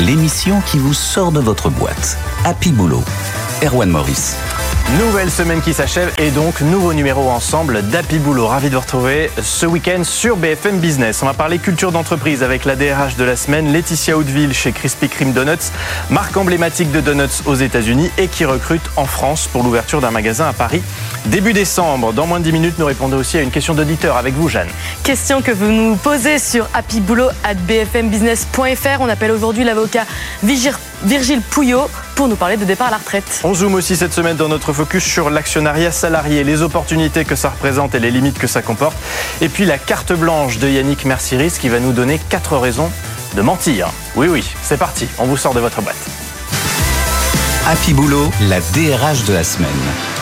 l'émission qui vous sort de votre boîte. Happy Boulot. Erwan Maurice. Nouvelle semaine qui s'achève et donc nouveau numéro ensemble d'Happy Boulot. Ravi de vous retrouver ce week-end sur BFM Business. On va parler culture d'entreprise avec la DRH de la semaine, Laetitia Hauteville chez Krispy Kreme Donuts, marque emblématique de donuts aux États-Unis et qui recrute en France pour l'ouverture d'un magasin à Paris début décembre. Dans moins de 10 minutes, nous répondons aussi à une question d'auditeur avec vous, Jeanne. Question que vous nous posez sur happyboulot@bfmbusiness.fr. On appelle aujourd'hui l'avocat Virgile Pouillot pour nous parler de départ à la retraite. On zoome aussi cette semaine dans notre focus sur l'actionnariat salarié, les opportunités que ça représente et les limites que ça comporte. Et puis la carte blanche de Yannick Mercieris qui va nous donner quatre raisons de mentir. Oui, oui, c'est parti, on vous sort de votre boîte. Happy Boulot, la DRH de la semaine.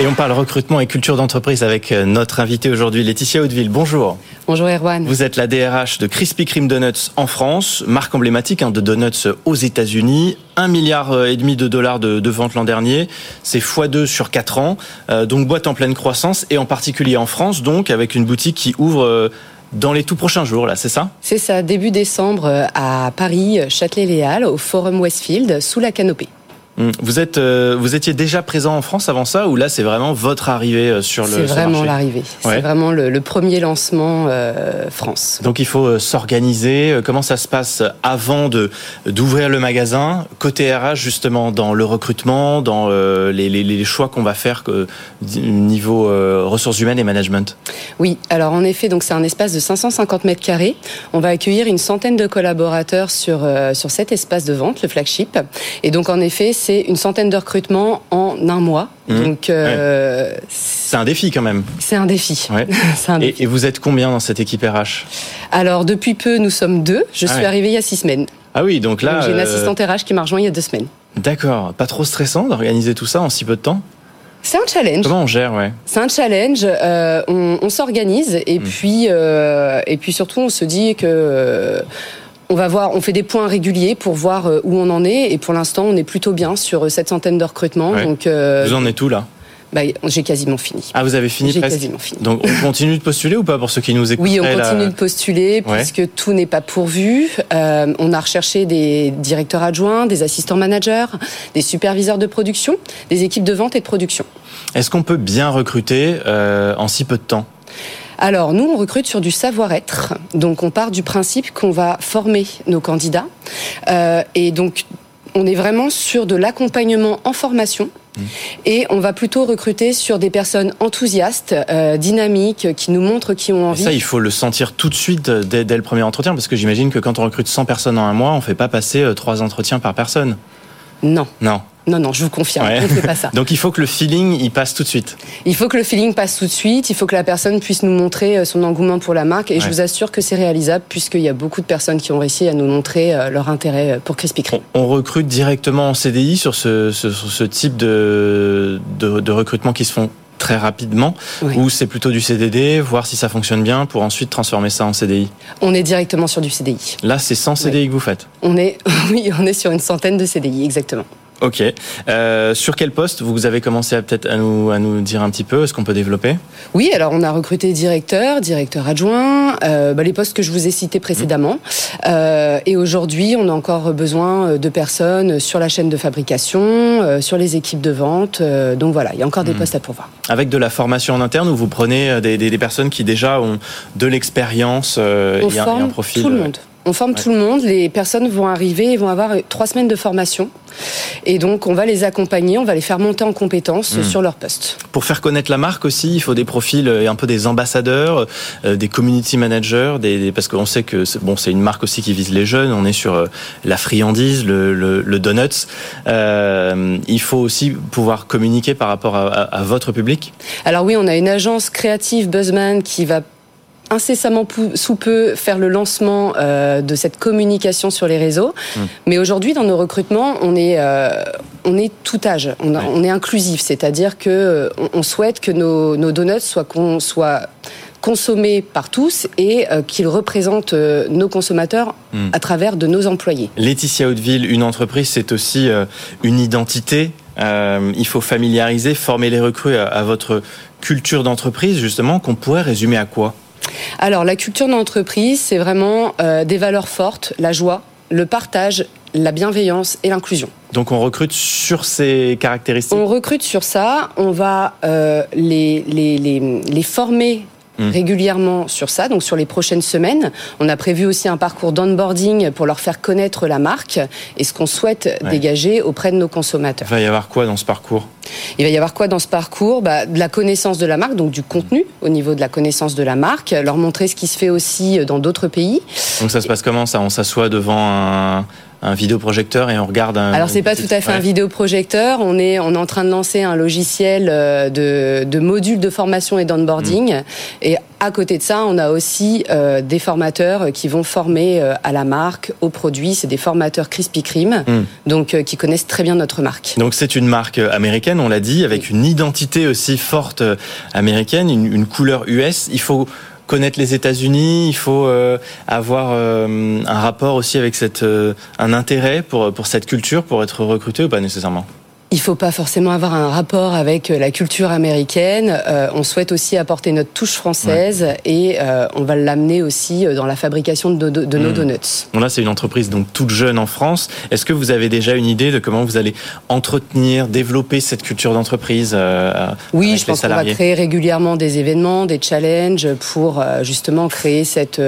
Et on parle recrutement et culture d'entreprise avec euh, notre invité aujourd'hui, Laetitia Hauteville. Bonjour. Bonjour Erwan. Vous êtes la DRH de Krispy Kreme Donuts en France, marque emblématique hein, de donuts aux États-Unis. Un milliard euh, et demi de dollars de, ventes l'an dernier, c'est x2 sur 4 ans, euh, donc boîte en pleine croissance et en particulier en France, donc avec une boutique qui ouvre dans les tout prochains jours, là, c'est ça? C'est ça, début décembre à Paris, Châtelet-Léal, au Forum Westfield, sous la canopée. Hum, vous êtes, euh, vous étiez déjà présent en France avant ça, ou là c'est vraiment votre arrivée euh, sur le C'est vraiment l'arrivée. C'est vraiment le, premier lancement euh, France. Donc il faut s'organiser. Comment ça se passe avant de d'ouvrir le magasin côté RH justement dans le recrutement, dans les, les, choix qu'on va faire niveau ressources humaines et management? Oui, alors en effet, donc c'est un espace de 550 mètres carrés. On va accueillir une centaine de collaborateurs sur sur cet espace de vente, le flagship. Et donc en effet, c'est une centaine de recrutements en un mois. Mmh. Donc, euh, c'est un défi quand même. C'est un défi. Et, vous êtes combien dans cette équipe RH Alors, depuis peu, nous sommes deux. Je ah suis arrivée il y a six semaines. Ah oui, donc là. J'ai une euh, assistante RH qui m'a rejoint il y a deux semaines. D'accord. Pas trop stressant d'organiser tout ça en si peu de temps? C'est un challenge. Comment on gère, ouais? C'est un challenge. Euh, on, s'organise et mmh. puis et puis surtout on se dit que on va voir, on fait des points réguliers pour voir euh, où on en est. Et pour l'instant, on est plutôt bien sur euh, cette centaine de recrutements. Donc, euh, vous en êtes où là? bah, j'ai quasiment fini. Ah, vous avez fini J'ai quasiment fini. Donc, on continue de postuler ou pas pour ceux qui nous écoutent Oui, on continue de postuler puisque tout n'est pas pourvu. on a recherché des directeurs adjoints, des assistants managers, des superviseurs de production, des équipes de vente et de production. Est-ce qu'on peut bien recruter en si peu de temps? Alors nous, on recrute sur du savoir-être. Donc on part du principe qu'on va former nos candidats. Euh, et donc on est vraiment sur de l'accompagnement en formation. Mmh. Et on va plutôt recruter sur des personnes enthousiastes, euh, dynamiques, qui nous montrent qui ont envie. ça, il faut le sentir tout de suite dès, dès le premier entretien, parce que j'imagine que quand on recrute 100 personnes en un mois, on ne fait pas passer euh, trois entretiens par personne. Non. Non. Non, non, je vous confirme, on ne fait pas ça. Donc il faut que le feeling, il passe tout de suite. Il faut que le feeling passe tout de suite, il faut que la personne puisse nous montrer euh, son engouement pour la marque, et je vous assure que c'est réalisable, puisqu'il y a beaucoup de personnes qui ont réussi à nous montrer euh, leur intérêt euh, pour Krispy Kreme. On, recrute directement en CDI sur ce, ce, type de, de, recrutement qui se font très rapidement ou c'est plutôt du CDD, voir si ça fonctionne bien pour ensuite transformer ça en CDI On est directement sur du CDI. Là, c'est sans CDI que vous faites? On est oui, on est sur une centaine de CDI exactement. Ok. Euh, sur quel poste vous avez commencé à peut-être à nous à nous dire un petit peu Est-ce qu'on peut développer? Oui, alors on a recruté directeur, directeur adjoint, euh, bah, les postes que je vous ai cités précédemment. Euh, et aujourd'hui, on a encore besoin de personnes sur la chaîne de fabrication, euh, sur les équipes de vente. Euh, donc voilà, il y a encore des hmm. postes à pourvoir. Avec de la formation en interne, ou vous prenez euh, des, des, des personnes qui déjà ont de l'expérience euh, et, un profil. Tout le monde. On forme tout le monde. Les personnes vont arriver et vont avoir trois semaines de formation. Et donc, on va les accompagner, on va les faire monter en compétences hmm. sur leur poste. Pour faire connaître la marque aussi, il faut des profils et euh, un peu des ambassadeurs, euh, des community managers, des, parce qu'on sait que bon, c'est une marque aussi qui vise les jeunes. On est sur euh, la friandise, le, le, donuts. il faut aussi pouvoir communiquer par rapport à, à votre public. Alors oui, on a une agence créative Buzzman qui va incessamment sous peu faire le lancement euh, de cette communication sur les réseaux. Hum. Mais aujourd'hui, dans nos recrutements, on est, euh, on est tout âge, on, on est inclusif, c'est-à-dire que euh, on, souhaite que nos, nos donuts soient, soient consommés par tous et qu'ils représentent nos consommateurs hum. à travers de nos employés. Laetitia Hauteville, une entreprise, c'est aussi une identité. il faut familiariser, former les recrues à, à votre culture d'entreprise, justement, qu'on pourrait résumer à quoi? Alors, la culture d'entreprise, c'est vraiment euh, des valeurs fortes, la joie, le partage la bienveillance et l'inclusion. Donc on recrute sur ces caractéristiques On recrute sur ça, on va euh, les, les, les, les former Mmh. régulièrement sur ça. Donc sur les prochaines semaines, on a prévu aussi un parcours d'onboarding pour leur faire connaître la marque et ce qu'on souhaite dégager auprès de nos consommateurs. Il va y avoir quoi dans ce parcours? Il va y avoir quoi dans ce parcours? Bah, De la connaissance de la marque, donc du contenu au niveau de la connaissance de la marque, leur montrer ce qui se fait aussi dans d'autres pays. Donc ça se passe comment ça? On s'assoit devant un, un vidéoprojecteur et on regarde un. Alors c'est pas tout à fait un vidéoprojecteur. On est on est en train de lancer un logiciel euh, de, de modules de formation et d'onboarding. Mm. Et à côté de ça, on a aussi euh, des formateurs qui vont former euh, à la marque, aux produits. C'est des formateurs Krispy Kreme, mm. donc euh, qui connaissent très bien notre marque. Donc c'est une marque américaine, on l'a dit, avec une identité aussi forte américaine, une, une couleur US. Il faut connaître les États-Unis, il faut euh, avoir euh, un rapport aussi avec cette, euh, un intérêt pour cette culture, pour être recruté ou pas nécessairement il faut pas forcément avoir un rapport avec euh, la culture américaine. Euh, on souhaite aussi apporter notre touche française et euh, on va l'amener aussi dans la fabrication de, de, nos hmm. donuts. Bon là, c'est une entreprise donc toute jeune en France. Est-ce que vous avez déjà une idée de comment vous allez entretenir, développer cette culture d'entreprise Oui, je pense qu'on va créer régulièrement des événements, des challenges pour justement créer cette,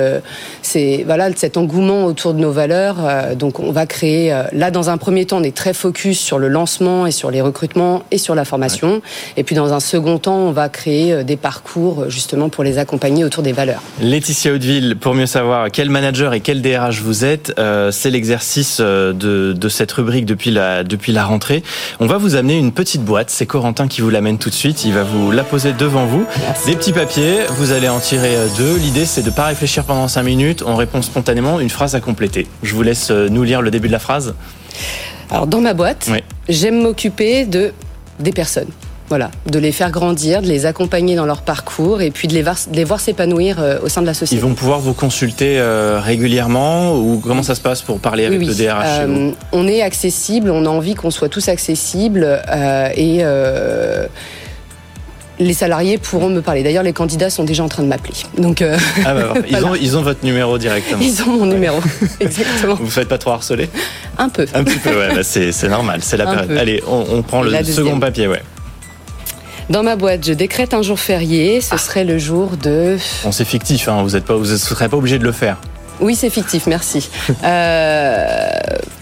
voilà, cet engouement autour de nos valeurs. donc on va créer là dans un premier temps, on est très focus sur le lancement sur les recrutements et sur la formation. Et puis dans un second temps, on va créer euh, des parcours justement pour les accompagner autour des valeurs. Laetitia Hauteville, pour mieux savoir quel manager et quel DRH vous êtes, euh, c'est l'exercice euh, de, de, cette rubrique depuis la, depuis la rentrée. On va vous amener une petite boîte. C'est Corentin qui vous l'amène tout de suite. Il va vous la poser devant vous. Des petits papiers. Vous allez en tirer deux. L'idée, c'est de ne pas réfléchir pendant cinq minutes. On répond spontanément une phrase à compléter. Je vous laisse nous lire le début de la phrase. Alors dans ma boîte, j'aime m'occuper de des personnes. Voilà, de les faire grandir, de les accompagner dans leur parcours et puis de les voir, les voir s'épanouir euh, au sein de la société. Ils vont pouvoir vous consulter euh, régulièrement ou comment ça se passe pour parler avec le DRH euh, On est accessible, on a envie qu'on soit tous accessibles et les salariés pourront me parler. D'ailleurs, les candidats sont déjà en train de m'appeler. Donc, euh, ah bah, ils, ont, ils ont votre numéro directement. Ils ont mon numéro, exactement. Vous ne faites pas trop harceler Un peu. Un petit peu, ouais, bah, c'est normal, c'est la période. Allez, on, prend le second papier, ouais. Dans ma boîte, je décrète un jour férié. Ce ah. serait le jour de. Bon, c'est fictif. Hein, vous ne serez pas obligé de le faire. Oui, c'est fictif. Merci. euh,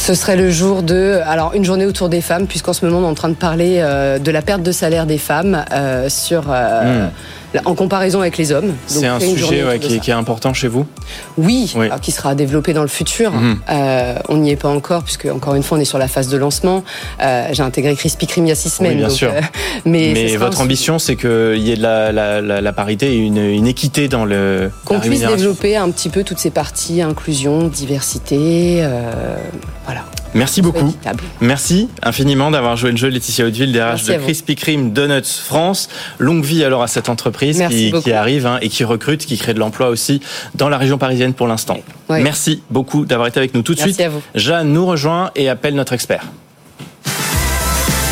Ce serait le jour de, alors une journée autour des femmes, puisqu'en ce moment on est en train de parler euh, de la perte de salaire des femmes euh, sur. Euh, hmm en comparaison avec les hommes. C'est un sujet qui, est important chez vous? Oui, qui sera développé dans le futur. Mhm. Euh, on n'y est pas encore, puisque encore une fois, on est sur la phase de lancement. Euh, j'ai intégré Crispy Kreme il y a six semaines. bien sûr. Euh, mais, votre ambition, c'est qu'il y ait de la, parité et une, équité dans le. Qu'on puisse développer un petit peu toutes ces parties, inclusion, diversité. voilà. Merci beaucoup. Merci infiniment d'avoir joué le jeu Laetitia Hauteville, DRH de Krispy Kreme Donuts France. Longue vie alors à cette entreprise qui, arrive hein, et qui recrute, qui crée de l'emploi aussi dans la région parisienne pour l'instant. Merci beaucoup d'avoir été avec nous tout de suite. Jeanne nous rejoint et appelle notre expert.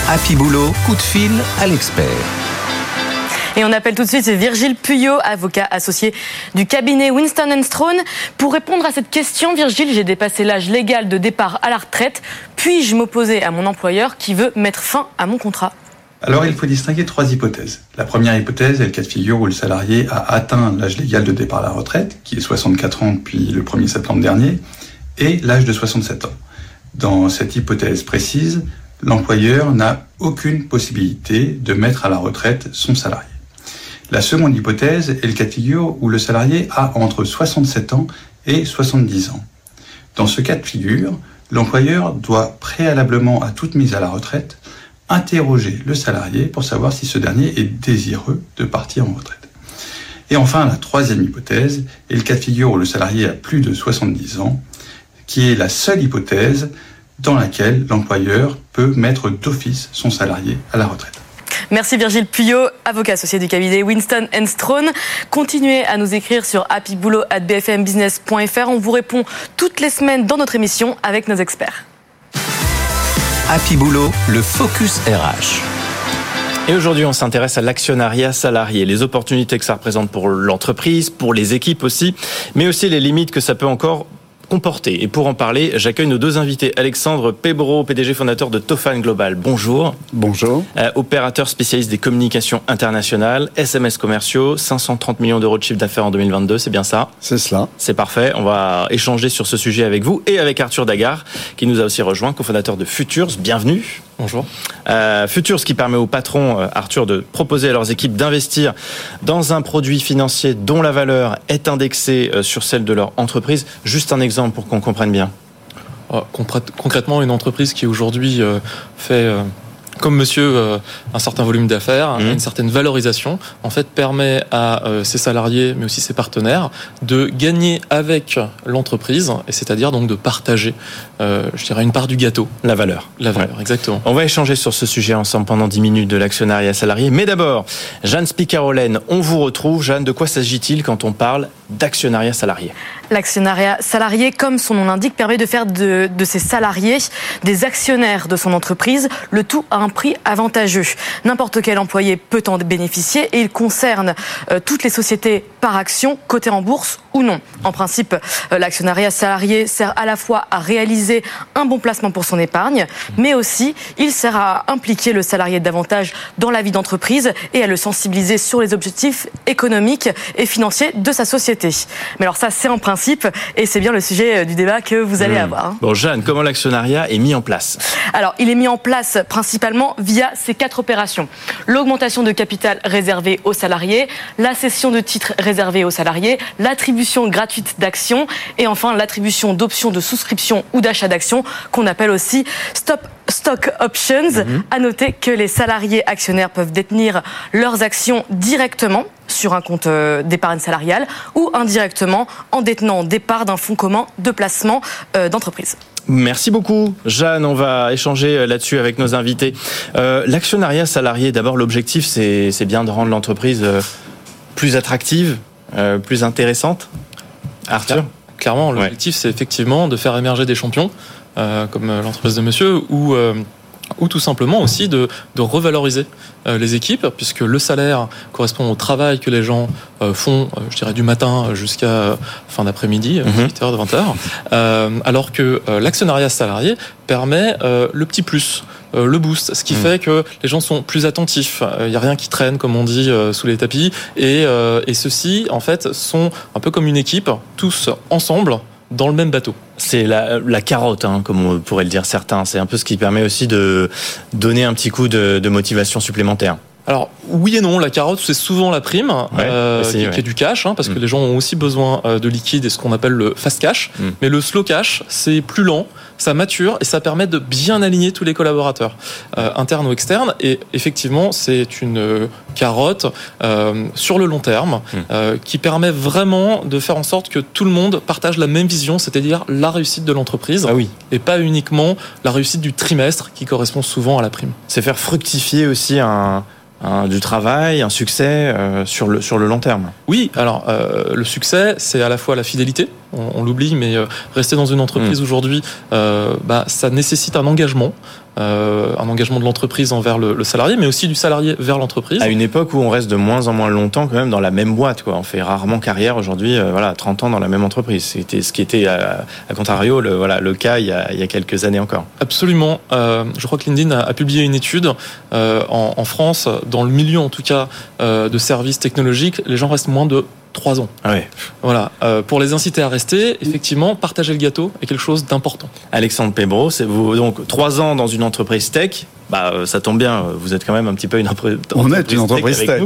Happy Boulot, coup de fil à l'expert. Et on appelle tout de suite Virgile Puyot, avocat associé du cabinet Winston Strawn. Pour répondre à cette question, Virgile, j'ai dépassé l'âge légal de départ à la retraite. Puis-je m'opposer à mon employeur qui veut mettre fin à mon contrat? Alors, il faut distinguer trois hypothèses. La première hypothèse est le cas de figure où le salarié a atteint l'âge légal de départ à la retraite, qui est 64 ans depuis le 1er septembre dernier, et l'âge de 67 ans. Dans cette hypothèse précise, l'employeur n'a aucune possibilité de mettre à la retraite son salarié. La seconde hypothèse est le cas de figure où le salarié a entre 67 ans et 70 ans. Dans ce cas de figure, l'employeur doit préalablement à toute mise à la retraite interroger le salarié pour savoir si ce dernier est désireux de partir en retraite. Et enfin, la troisième hypothèse est le cas de figure où le salarié a plus de 70 ans, qui est la seule hypothèse dans laquelle l'employeur peut mettre d'office son salarié à la retraite. Merci Virgile Puyot, avocat associé du cabinet Winston Strawn. Continuez à nous écrire sur happyboulot@bfmbusiness.fr. On vous répond toutes les semaines dans notre émission avec nos experts. Happy Boulot, le Focus RH. Et aujourd'hui, on s'intéresse à l'actionnariat salarié, les opportunités que ça représente pour l'entreprise, pour les équipes aussi, mais aussi les limites que ça peut encore comporter. Et pour en parler, j'accueille nos deux invités. Alexandre Pebro, PDG fondateur de Tofan Global. Bonjour. Bonjour. Euh, opérateur spécialiste des communications internationales, SMS commerciaux, 530 millions d'euros de chiffre d'affaires en 2022, c'est bien ça? C'est cela. C'est parfait. On va échanger sur ce sujet avec vous et avec Arthur Dagar, qui nous a aussi rejoint, cofondateur de Futures. Bienvenue. Bonjour. Euh, Futures qui permet aux patrons, euh, Arthur, de proposer à leurs équipes d'investir dans un produit financier dont la valeur est indexée euh, sur celle de leur entreprise. Juste un exemple pour qu'on comprenne bien. Oh, concrètement, une entreprise qui aujourd'hui euh, fait comme monsieur euh, un certain volume d'affaires, mmh. une certaine valorisation, en fait permet à euh, ses salariés, mais aussi ses partenaires, de gagner avec l'entreprise, et c'est-à-dire donc de partager, euh, je dirais, une part du gâteau. La valeur. La valeur, ouais. exactement. On va échanger sur ce sujet ensemble pendant 10 minutes de l'actionnariat salarié. Mais d'abord, Jeanne Spicarolène, on vous retrouve. Jeanne, de quoi s'agit-il quand on parle L'actionnariat salarié, comme son nom l'indique, permet de faire de, de ses salariés des actionnaires de son entreprise, le tout à un prix avantageux. N'importe quel employé peut en bénéficier et il concerne euh, toutes les sociétés par action, cotées en bourse ou non. En principe, euh, l'actionnariat salarié sert à la fois à réaliser un bon placement pour son épargne, mais aussi il sert à impliquer le salarié davantage dans la vie d'entreprise et à le sensibiliser sur les objectifs économiques et financiers de sa société. Mais alors ça, c'est en principe et c'est bien le sujet euh, du débat que vous allez mmh. avoir. Hein. Bon, Jeanne, comment l'actionnariat est mis en place? Alors, il est mis en place principalement via ces quatre opérations. L'augmentation de capital réservé aux salariés, la cession de titres réservés aux salariés, l'attribution gratuite d'actions et enfin l'attribution d'options de souscription ou d'achat d'actions qu'on appelle aussi stop stock options. Mmh. À noter que les salariés actionnaires peuvent détenir leurs actions directement sur un compte euh, d'épargne salariale ou indirectement en détenant des parts d'un fonds commun de placement euh, d'entreprise. Merci beaucoup, Jeanne. On va échanger là-dessus avec nos invités. Euh, L'actionnariat salarié, d'abord, l'objectif, c'est bien de rendre l'entreprise euh, plus attractive, euh, plus intéressante. Arthur Clairement, l'objectif, ouais. c'est effectivement de faire émerger des champions, euh, comme l'entreprise de monsieur, ou ou tout simplement aussi de, de revaloriser euh, les équipes, puisque le salaire correspond au travail que les gens euh, font, euh, je dirais, du matin jusqu'à fin d'après-midi, mm -hmm. 8h, 20h, alors que l'actionnariat salarié permet le petit plus. le boost, ce qui mmh. fait que les gens sont plus attentifs. Il n'y a rien qui traîne, comme on dit, sous les tapis. Et, et ceux-ci, en fait, sont un peu comme une équipe, tous ensemble, dans le même bateau. C'est la, la, carotte, hein, comme on pourrait le dire certains. C'est un peu ce qui permet aussi de donner un petit coup de, de motivation supplémentaire. Alors oui et non, la carotte c'est souvent la prime ouais, euh, qui, ouais. qui, est du cash, hein, parce mmh. que les gens ont aussi besoin euh, de liquide et ce qu'on appelle le fast cash. Mmh. Mais le slow cash c'est plus lent, ça mature et ça permet de bien aligner tous les collaborateurs, euh, internes ou externes. Et effectivement c'est une carotte euh, sur le long terme mmh. qui permet vraiment de faire en sorte que tout le monde partage la même vision, c'est-à-dire la réussite de l'entreprise, ah oui. et pas uniquement la réussite du trimestre qui correspond souvent à la prime. C'est faire fructifier aussi un un, du travail, un succès euh, sur, le, sur le long terme. Oui, alors euh, le succès, c'est à la fois la fidélité, on, on l'oublie, mais euh, rester dans une entreprise mmh. aujourd'hui, bah, ça nécessite un engagement, euh, un engagement de l'entreprise envers le, le, salarié, mais aussi du salarié vers l'entreprise. À une époque où on reste de moins en moins longtemps quand même dans la même boîte, quoi. On fait rarement carrière aujourd'hui, euh, voilà, 30 ans dans la même entreprise. C'était ce qui était à, à contrario, le, voilà, le cas il y, a, il y a quelques années encore. Absolument. Euh, je crois que LinkedIn a, a publié une étude euh, en, en, France, dans le milieu en tout cas euh, de services technologiques, les gens restent moins de 3 ans. Ah ouais. Voilà. Euh, pour les inciter à rester, effectivement, partager le gâteau est quelque chose d'important. Alexandre Pebro, c'est vous donc 3 ans dans une entreprise tech. Bah, ça tombe bien, vous êtes quand même un petit peu une entreprise. On est une entreprise tech. tech.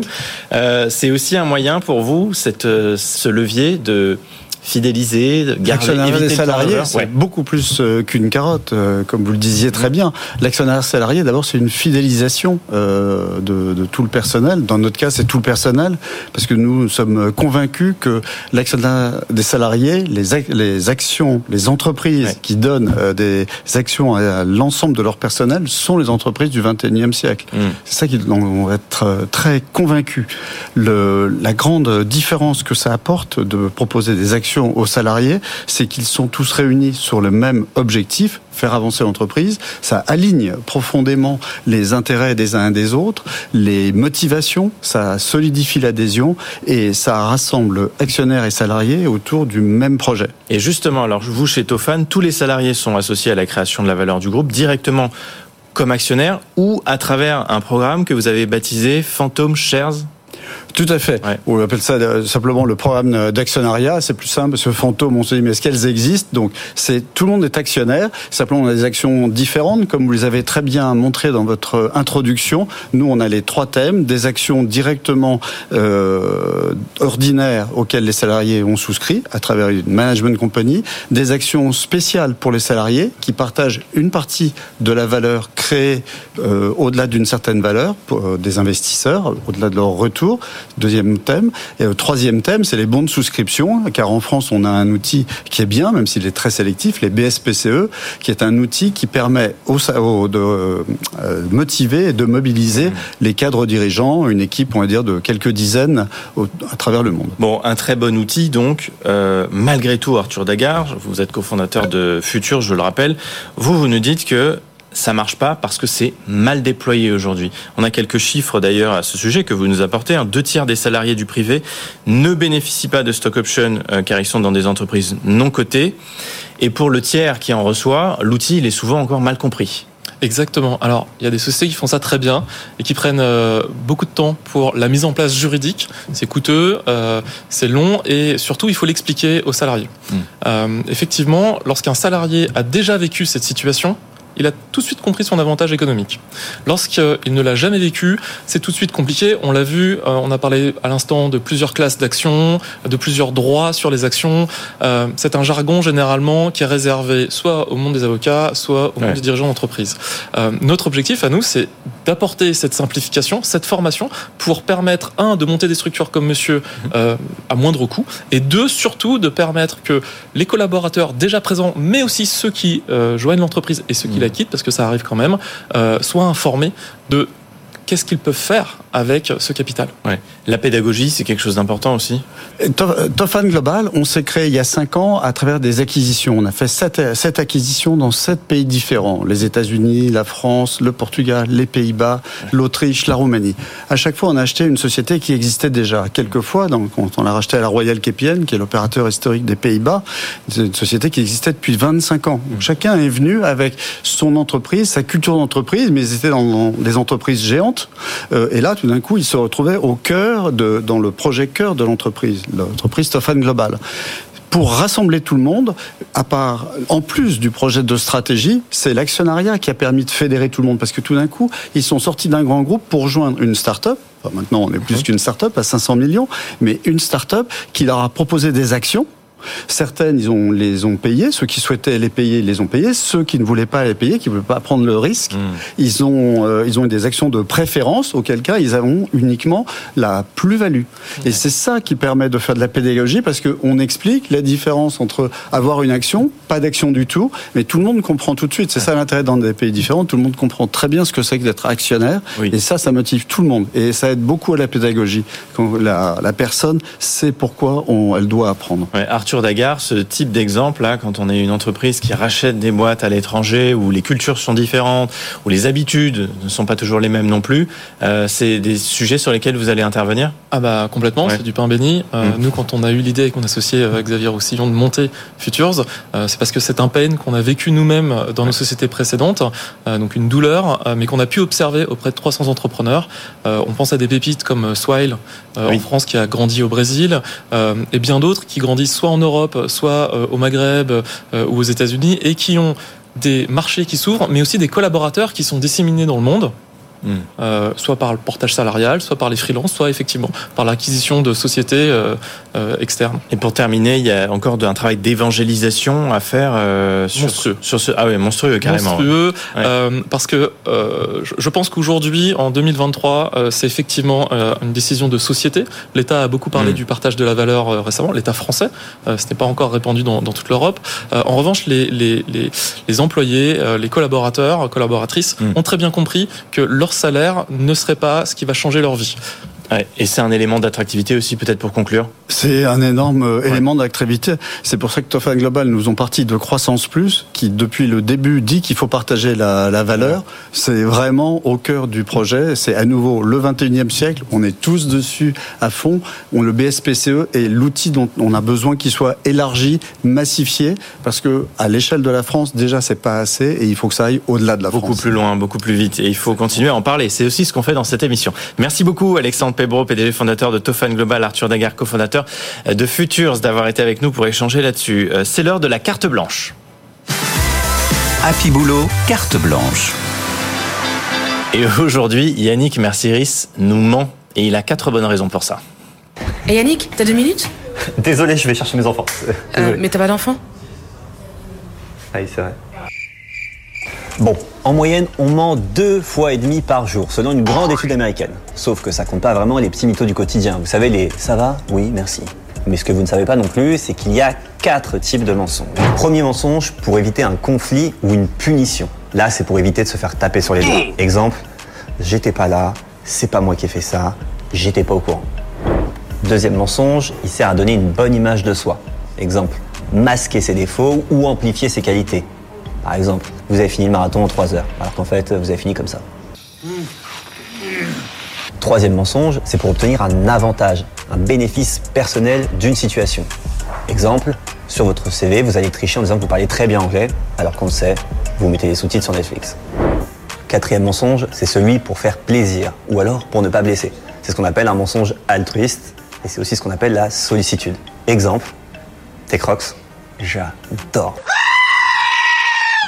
Euh, c'est aussi un moyen pour vous, cette, ce levier de fidéliser, garder des salariés, c'est ouais. beaucoup plus euh, qu'une carotte, euh, comme vous le disiez très bien. L'actionnariat salarié, d'abord, c'est une fidélisation euh, de, de, tout le personnel. Dans notre cas, c'est tout le personnel, parce que nous, nous sommes convaincus que l'actionnariat des salariés, les, ac les actions, les entreprises ouais. qui donnent des actions à, l'ensemble de leur personnel sont les entreprises du 21e siècle. Mm. C'est ça qu'ils vont être très convaincus. Le, la grande différence que ça apporte de proposer des actions aux salariés, c'est qu'ils sont tous réunis sur le même objectif, faire avancer l'entreprise. Ça aligne profondément les intérêts des uns et des autres, les motivations, ça solidifie l'adhésion et ça rassemble actionnaires et salariés autour du même projet. Et justement, alors vous chez Tofan, tous les salariés sont associés à la création de la valeur du groupe directement comme actionnaires ou à travers un programme que vous avez baptisé Phantom Shares? Tout à fait. On appelle ça euh, simplement le programme d'actionnariat. C'est plus simple que fantôme, on se dit mais est-ce qu'elles existent? Donc c'est tout le monde est actionnaire. Simplement on a des actions différentes, comme vous les avez très bien montré dans votre introduction. Nous on a les trois thèmes des actions directement euh, ordinaires auxquelles les salariés ont souscrit à travers une management company, des actions spéciales pour les salariés qui partagent une partie de la valeur créée euh, au-delà d'une certaine valeur pour euh, des investisseurs, au-delà de leur retour Deuxième thème. Et le troisième thème, c'est les bons de souscription, car en France, on a un outil qui est bien, même s'il est très sélectif, les BSPCE, qui est un outil qui permet aux, de euh, motiver et de mobiliser mmh. les cadres dirigeants, une équipe, on va dire, de quelques dizaines à travers le monde. Bon, un très bon outil, donc, euh, malgré tout, Arthur Dagard, vous êtes cofondateur de Futur, je le rappelle, vous, vous nous dites que ça marche pas parce que c'est mal déployé aujourd'hui. On a quelques chiffres d'ailleurs à ce sujet que vous nous apportez. Deux tiers des salariés du privé ne bénéficient pas de stock option euh, car ils sont dans des entreprises non cotées. Et pour le tiers qui en reçoit, l'outil il est souvent encore mal compris. Exactement. Alors, il y a des sociétés qui font ça très bien et qui prennent euh, beaucoup de temps pour la mise en place juridique. C'est coûteux, euh, c'est long et surtout, il faut l'expliquer aux salariés. Hmm. effectivement, lorsqu'un salarié a déjà vécu cette situation, il a tout de suite compris son avantage économique. Lorsqu'il ne l'a jamais vécu, c'est tout de suite compliqué. On l'a vu, euh, on a parlé à l'instant de plusieurs classes d'actions, de plusieurs droits sur les actions. Euh, c'est un jargon généralement qui est réservé soit au monde des avocats, soit au monde des dirigeants d'entreprise. Euh, notre objectif à nous, c'est d'apporter cette simplification, cette formation, pour permettre, un, de monter des structures comme monsieur mhm. à moindre coût, et deux, surtout, de permettre que les collaborateurs déjà présents, mais aussi ceux qui joignent l'entreprise et ceux qui la quitte, parce que ça arrive quand même, euh, soient informés de qu'est-ce qu'ils peuvent faire avec ce capital. Ouais. La pédagogie, c'est quelque chose d'important aussi. Tofan Global, on s'est créé il y a cinq ans à travers des acquisitions. On a fait sept, acquisitions dans sept pays différents les États-Unis, la France, le Portugal, les Pays-Bas, l'Autriche, la Roumanie. À chaque fois, on a acheté une société qui existait déjà. Quelquefois, donc, quand on l'a racheté à la Royal KPN, qui est l'opérateur historique des Pays-Bas, c'est une société qui existait depuis 25 ans. Donc, chacun est venu avec son entreprise, sa culture d'entreprise, mais ils étaient dans des entreprises géantes. Euh, et là, tout d'un coup, ils se retrouvaient au cœur, de, dans le projet cœur de l'entreprise, l'entreprise Stofan Global. Pour rassembler tout le monde, à part, en plus du projet de stratégie, c'est l'actionnariat qui a permis de fédérer tout le monde. Parce que tout d'un coup, ils sont sortis d'un grand groupe pour joindre une start-up. maintenant, on est plus qu'une start-up à 500 millions, mais une start-up qui leur a proposé des actions Certaines, ils ont, les ont payées. Ceux qui souhaitaient les payer, les ont payées. Ceux qui ne voulaient pas les payer, qui ne voulaient pas prendre le risque, hmm. ils ont, euh, ils ont eu des actions de préférence, auquel cas ils ont uniquement la plus-value. Et c'est ça qui permet de faire de la pédagogie parce qu'on explique la différence entre avoir une action, pas d'action du tout, mais tout le monde comprend tout de suite. C'est ça l'intérêt dans des pays différents. Tout le monde comprend très bien ce que c'est que d'être actionnaire. Et ça, ça motive tout le monde. Et ça aide beaucoup à la pédagogie. Quand la, la personne sait pourquoi on, elle doit apprendre. Arthur Arthur ce type d'exemple là, quand on est une entreprise qui rachète des boîtes à l'étranger, où les cultures sont différentes, où les habitudes ne sont pas toujours les mêmes non plus, euh, c'est des sujets sur lesquels vous allez intervenir? Ah bah complètement, c'est du pain béni. Euh, mmh. Nous, quand on a eu l'idée et qu'on a associé avec Xavier Roussillon de monter Futures, euh, c'est parce que c'est un pain qu'on a vécu nous-mêmes dans nos sociétés précédentes, donc une douleur, mais qu'on a pu observer auprès de 300 entrepreneurs. on pense à des pépites comme Swile en France qui a grandi au Brésil, et bien d'autres qui grandissent soit en Europe, soit euh, au Maghreb euh, ou aux États-Unis, et qui ont des marchés qui s'ouvrent, mais aussi des collaborateurs qui sont disséminés dans le monde Euh, soit par le portage salarial, soit par les freelances, soit effectivement par l'acquisition de sociétés euh, euh, externes. Et pour terminer, il y a encore un travail d'évangélisation à faire sur, monstrueux. sur ce ah ouais monstrueux carrément monstrueux parce que je pense qu'aujourd'hui en 2023 c'est effectivement une décision de société. L'État a beaucoup parlé hmm. du partage de la valeur récemment, l'État français, ce n'est pas encore répandu dans, toute l'Europe. en revanche, les, les, les, les employés, les collaborateurs, collaboratrices hmm. ont très bien compris que leur salaire ne serait pas ce qui va changer leur vie. Et c'est un élément d'attractivité aussi, peut-être pour conclure C'est un énorme euh, élément d'attractivité. C'est pour ça que Tofan Global nous ont parti de Croissance Plus, qui depuis le début dit qu'il faut partager la, la valeur. C'est vraiment au cœur du projet. C'est à nouveau le 21e siècle. On est tous dessus à fond. On, le BSPCE est l'outil dont on a besoin qu'il soit élargi, massifié, parce que à l'échelle de la France, déjà, c'est pas assez et il faut que ça aille au-delà de la beaucoup France. Beaucoup plus loin, beaucoup plus vite. Et il faut continuer à en parler. C'est aussi ce qu'on fait dans cette émission. Merci beaucoup, Alexandre PDG fondateur de Tofan Global, Arthur Dagar, cofondateur de Futures, d'avoir été avec nous pour échanger là-dessus. Euh, c'est l'heure de la carte blanche. Happy Boulot, carte blanche. Et aujourd'hui, Yannick Mercieris nous ment. Et il a quatre bonnes raisons pour ça. Et Yannick, t'as deux minutes? Désolé, je vais chercher mes enfants. Euh, mais t'as pas d'enfants Ah oui, c'est vrai. Bon, en moyenne, on ment deux fois et demi par jour, selon une grande étude américaine. Sauf que ça compte pas vraiment les petits mythos du quotidien. Vous savez, les ça va? Oui, merci. Mais ce que vous ne savez pas non plus, c'est qu'il y a quatre types de mensonges. Premier mensonge pour éviter un conflit ou une punition. Là, c'est pour éviter de se faire taper sur les doigts. Exemple, j'étais pas là, c'est pas moi qui ai fait ça, j'étais pas au courant. Deuxième mensonge, il sert à donner une bonne image de soi. Exemple, masquer ses défauts ou amplifier ses qualités. Par exemple, vous avez fini le marathon en 3 heures, alors qu'en fait, vous avez fini comme ça. Troisième mensonge, c'est pour obtenir un avantage, un bénéfice personnel d'une situation. Exemple, sur votre CV, vous allez tricher en disant que vous parlez très bien anglais, alors qu'on le sait, vous mettez les sous-titres sur Netflix. Quatrième mensonge, c'est celui pour faire plaisir, ou alors pour ne pas blesser. C'est ce qu'on appelle un mensonge altruiste, et c'est aussi ce qu'on appelle la sollicitude. Exemple, tes crocs, j'adore.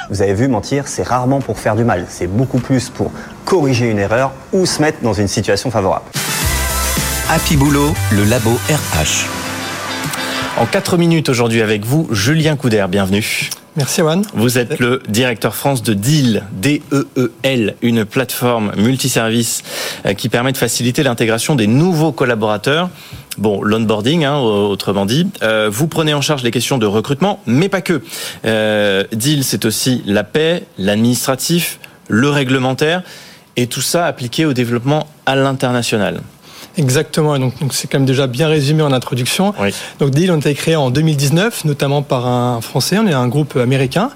Vous avez vu, mentir, c'est rarement pour faire du mal, c'est beaucoup plus pour corriger une erreur ou se mettre dans une situation favorable. Happy Boulot, le labo RH. En 4 minutes aujourd'hui avec vous, Julien Couder, bienvenue. Merci Juan. Vous êtes le directeur France de Deal, D-E-E-L, une plateforme multiservice euh, qui permet de faciliter l'intégration des nouveaux collaborateurs. Bon, l'onboarding, hein, autrement dit. Euh, vous prenez en charge les questions de recrutement, mais pas que. Euh, Deal, c'est aussi la paix, l'administratif, le réglementaire, et tout ça appliqué au développement à l'international. Exactement, et donc c'est quand même déjà bien résumé en introduction. Oui. Donc Deal, on a été créé en 2019, notamment par un Français, on est un groupe américain.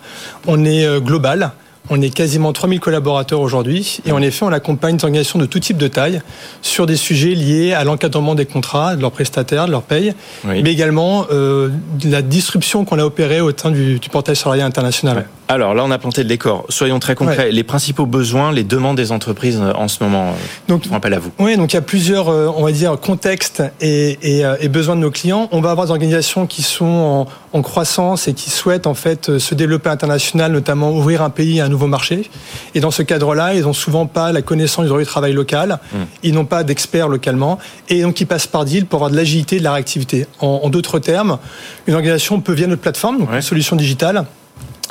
On est euh, global, on est quasiment 3000 collaborateurs aujourd'hui, et en effet, on accompagne des organisations de tout type de taille sur des sujets liés à l'encadrement des contrats, de leurs prestataires, de leur paye, Oui. mais également euh, de la disruption qu'on a opérée au sein du, du portail salarial international. Alors là, on a planté le décor. Soyons très concrets. Ouais. Les principaux besoins, les demandes des entreprises euh, en ce moment, euh, Donc, font appel à vous. Oui, donc il y a plusieurs, euh, on va dire, contextes et, et, et besoins de nos clients. On va avoir des organisations qui sont en, en croissance et qui souhaitent en fait se développer à l'international, notamment ouvrir un pays à un nouveau marché. Et dans ce cadre-là, ils n'ont souvent pas la connaissance du droit du travail local, ils n'ont pas d'experts localement, et donc ils passent par deal pour avoir de l'agilité, de la réactivité. En, en d'autres termes, une organisation peut via notre plateforme, donc Ouais. une solution digitale,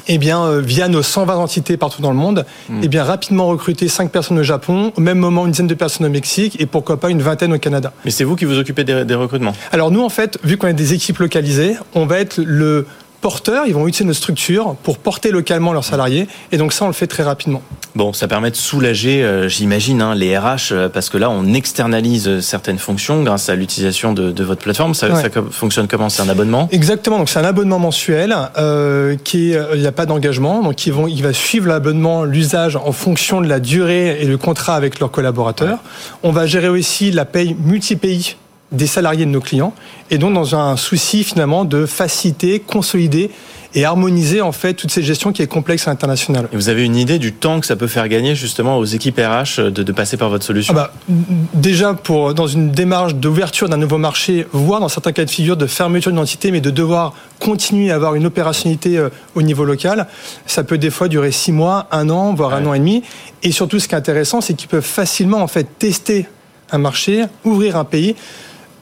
eh bien, euh, via nos 120 entités partout dans le monde, eh bien, rapidement recruter 5 personnes au Japon, au même moment une dizaine de personnes au Mexique et pourquoi pas une vingtaine au Canada. Mais c'est vous qui vous occupez des, des recrutements? Alors nous, en fait, vu qu'on a des équipes localisées, on va être le porteur, ils vont utiliser nos structures pour porter localement leurs salariés et donc ça, on le fait très rapidement. Bon, ça permet de soulager, euh, j'imagine, hein, les RH, euh, parce que là, on externalise euh, certaines fonctions grâce à l'utilisation de, de votre plateforme. Ça, Ouais. ça fonctionne comment? C'est un abonnement? Exactement, donc c'est un abonnement mensuel euh, qui euh, il n'y a pas d'engagement, donc ils vont, il va suivre l'abonnement, l'usage en fonction de la durée et le contrat avec leurs collaborateurs. On va gérer aussi la paye multi-pays des salariés de nos clients et donc dans un souci finalement de faciliter, consolider et harmoniser en fait toute cette gestion qui est complexe à l'international. Et vous avez une idée du temps que ça peut faire gagner justement aux équipes RH de, de passer par votre solution? Ah bah, déjà pour dans une démarche d'ouverture d'un nouveau marché, voire dans certains cas de figure de fermeture d'une entité, mais de devoir continuer à avoir une opérationnalité euh, au niveau local, ça peut des fois durer six mois, un an, voire un an et demi. Et surtout, ce qui est intéressant, c'est qu'ils peuvent facilement en fait tester un marché, ouvrir un pays,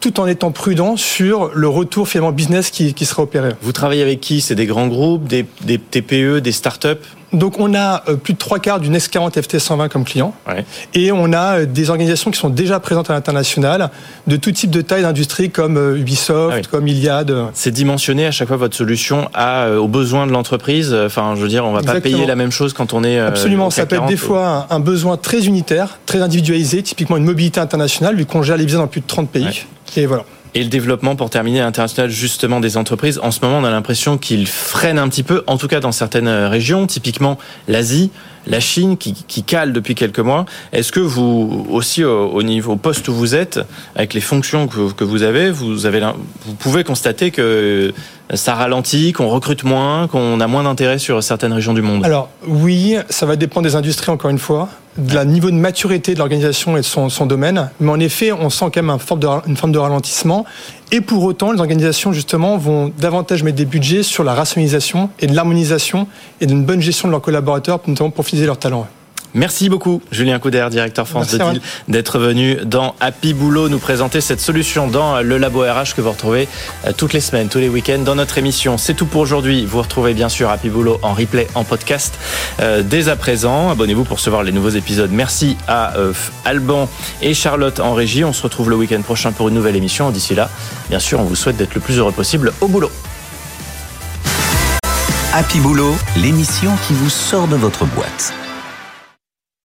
tout en étant prudent sur le retour finalement business qui, qui sera opéré. Vous travaillez avec qui? C'est des grands groupes, des, des TPE, des startups Donc on a euh, plus de trois quarts du Next 40 FT120 comme client. Et on a euh, des organisations qui sont déjà présentes à l'international, de tout type de taille d'industrie comme euh, Ubisoft, Ah comme Iliad. C'est dimensionné à chaque fois votre solution à, aux besoins de l'entreprise? Enfin, je veux dire, on va pas payer la même chose quand on est. Absolument, ça peut être 40 des fois un, un besoin très unitaire, très individualisé, typiquement une mobilité internationale, vu qu'on gère les visas dans plus de 30 pays. Et voilà. Et le développement, pour terminer, international justement des entreprises, en ce moment, on a l'impression qu'il freine un petit peu, en tout cas dans certaines euh, régions, typiquement l'Asie, la Chine, qui, qui cale depuis quelques mois. Est-ce que vous, aussi au, au niveau au poste où vous êtes, avec les fonctions que, que vous avez, vous, avez, vous pouvez constater que ça ralentit, qu'on recrute moins, qu'on a moins d'intérêt sur certaines régions du monde Alors oui, ça va dépendre des industries encore une fois, de la niveau de maturité de l'organisation et de son, son domaine. Mais en effet, on sent quand même un forme de, une forme de ralentissement. Et pour autant, les organisations justement vont davantage mettre des budgets sur la rationalisation et de l'harmonisation et d'une bonne gestion de leurs collaborateurs, notamment pour fidéliser leurs talents. Merci beaucoup, Julien Couder, directeur France Merci, de Deal, d'être venu dans Happy Boulot nous présenter cette solution dans le labo RH que vous retrouvez euh, toutes les semaines, tous les week-ends dans notre émission. C'est tout pour aujourd'hui. Vous retrouvez bien sûr Happy Boulot en replay, en podcast euh, dès à présent. Abonnez-vous pour recevoir les nouveaux épisodes. Merci à euh, Alban et Charlotte en régie. On se retrouve le week-end prochain pour une nouvelle émission. D'ici là, bien sûr, on vous souhaite d'être le plus heureux possible au boulot. Happy Boulot, l'émission qui vous sort de votre boîte.